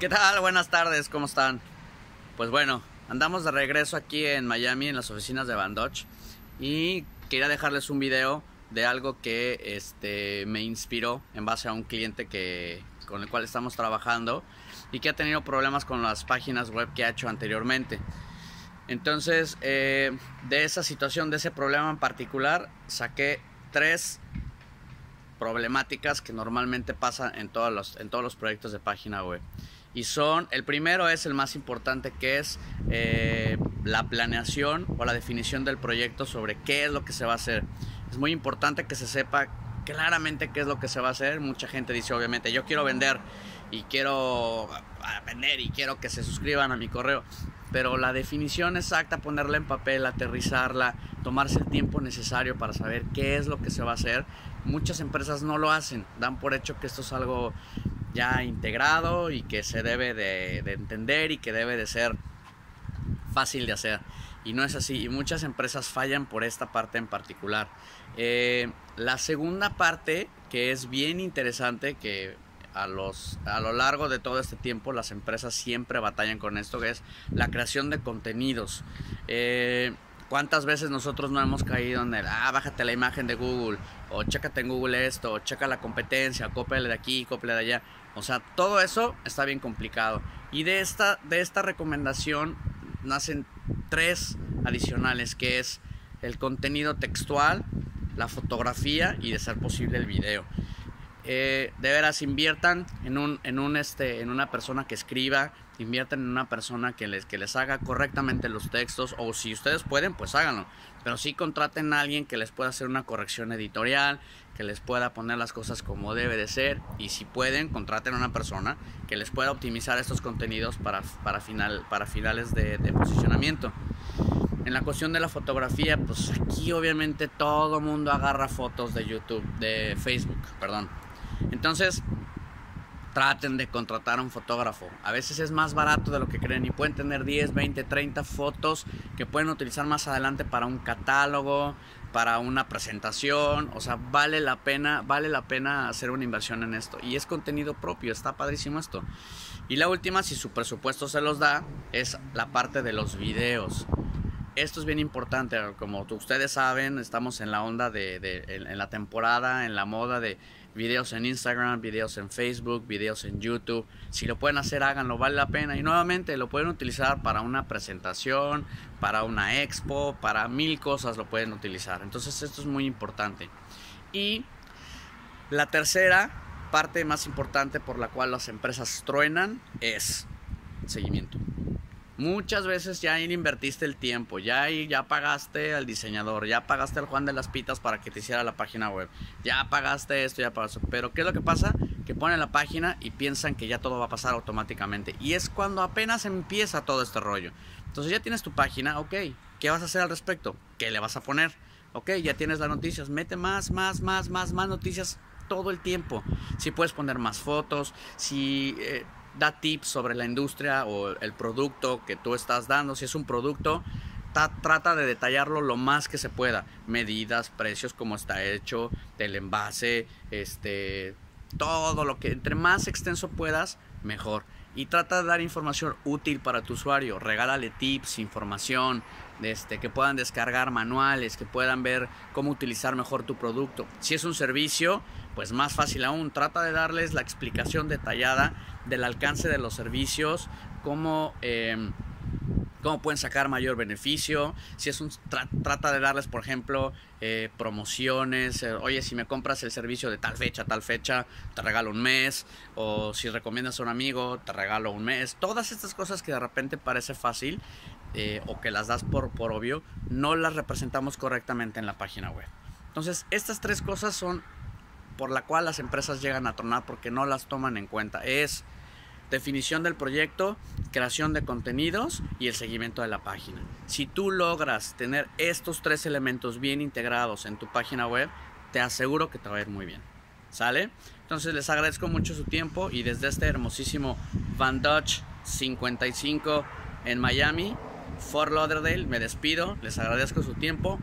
¿Qué tal? Buenas tardes, ¿cómo están? Pues bueno, andamos de regreso aquí en Miami, en las oficinas de Van Dodge. Y quería dejarles un video de algo que este, me inspiró en base a un cliente que, con el cual estamos trabajando y que ha tenido problemas con las páginas web que ha hecho anteriormente. Entonces, eh, de esa situación, de ese problema en particular, saqué tres problemáticas que normalmente pasan en todos los, en todos los proyectos de página web. Y son, el primero es el más importante, que es eh, la planeación o la definición del proyecto sobre qué es lo que se va a hacer. Es muy importante que se sepa claramente qué es lo que se va a hacer. Mucha gente dice, obviamente, yo quiero vender y quiero ah, vender y quiero que se suscriban a mi correo. Pero la definición exacta, ponerla en papel, aterrizarla, tomarse el tiempo necesario para saber qué es lo que se va a hacer. Muchas empresas no lo hacen, dan por hecho que esto es algo ya integrado y que se debe de, entender y que debe de ser fácil de hacer. Y no es así. Y muchas empresas fallan por esta parte en particular. Eh, la segunda parte, que es bien interesante, que a, los, a lo largo de todo este tiempo las empresas siempre batallan con esto, que es la creación de contenidos. Eh, ¿Cuántas veces nosotros no hemos caído en el, ah, bájate la imagen de Google, o chécate en Google esto, o checa la competencia, cópiale de aquí, cópiale de allá? O sea, todo eso está bien complicado. Y de esta, de esta recomendación nacen tres adicionales, que es el contenido textual, la fotografía y de ser posible el video. Eh, de veras inviertan en un, en un este, en una persona que escriba, inviertan en una persona que les, que les haga correctamente los textos, o si ustedes pueden, pues háganlo. Pero sí contraten a alguien que les pueda hacer una corrección editorial, que les pueda poner las cosas como debe de ser, y si pueden, contraten a una persona que les pueda optimizar estos contenidos para, para, final, para finales de, de posicionamiento. En la cuestión de la fotografía, pues aquí obviamente todo mundo agarra fotos de YouTube, de Facebook, perdón entonces, traten de contratar a un fotógrafo. A veces es más barato de lo que creen y pueden tener 10, 20, 30 fotos que pueden utilizar más adelante para un catálogo, para una presentación, o sea, vale la pena, vale la pena hacer una inversión en esto y es contenido propio, está padrísimo esto. Y la última, si su presupuesto se los da, es la parte de los videos. Esto es bien importante, como ustedes saben, estamos en la onda de, en la temporada, en la moda de videos en Instagram, videos en Facebook, videos en YouTube. Si lo pueden hacer, háganlo, vale la pena. Y nuevamente lo pueden utilizar para una presentación, para una expo, para mil cosas lo pueden utilizar. Entonces esto es muy importante. Y la tercera parte más importante por la cual las empresas truenan es seguimiento. Muchas veces ya invertiste el tiempo, ya, ya pagaste al diseñador, ya pagaste al Juan de las Pitas para que te hiciera la página web, ya pagaste esto, ya pagaste. Pero ¿qué es lo que pasa? Que ponen la página y piensan que ya todo va a pasar automáticamente. Y es cuando apenas empieza todo este rollo. Entonces ya tienes tu página, ok, ¿qué vas a hacer al respecto? ¿Qué le vas a poner? Ok, ya tienes las noticias, mete más, más, más, más, más noticias todo el tiempo. Si puedes poner más fotos, si... Eh, da tips sobre la industria o el producto que tú estás dando. Si es un producto, trata de detallarlo lo más que se pueda. Medidas, precios, cómo está hecho, del envase, este, todo lo que entre más extenso puedas, mejor. Y trata de dar información útil para tu usuario. Regálale tips, información, este, que puedan descargar manuales, que puedan ver cómo utilizar mejor tu producto. Si es un servicio, pues más fácil aún. Trata de darles la explicación detallada del alcance de los servicios, cómo, em, cómo pueden sacar mayor beneficio. Si es un trata de darles, por ejemplo, eh, promociones. Eh, oye, si me compras el servicio de tal fecha, tal fecha, te regalo un mes. O si recomiendas a un amigo, te regalo un mes. Todas estas cosas que de repente parece fácil eh, o que las das por, por obvio, no las representamos correctamente en la página web. Entonces, estas tres cosas son por la cual las empresas llegan a tronar porque no las toman en cuenta. Es definición del proyecto, creación de contenidos y el seguimiento de la página. Si tú logras tener estos tres elementos bien integrados en tu página web, te aseguro que te va a ir muy bien. ¿Sale? Entonces les agradezco mucho su tiempo y desde este hermosísimo Van Dutch 55 en Miami, Fort Lauderdale, me despido, les agradezco su tiempo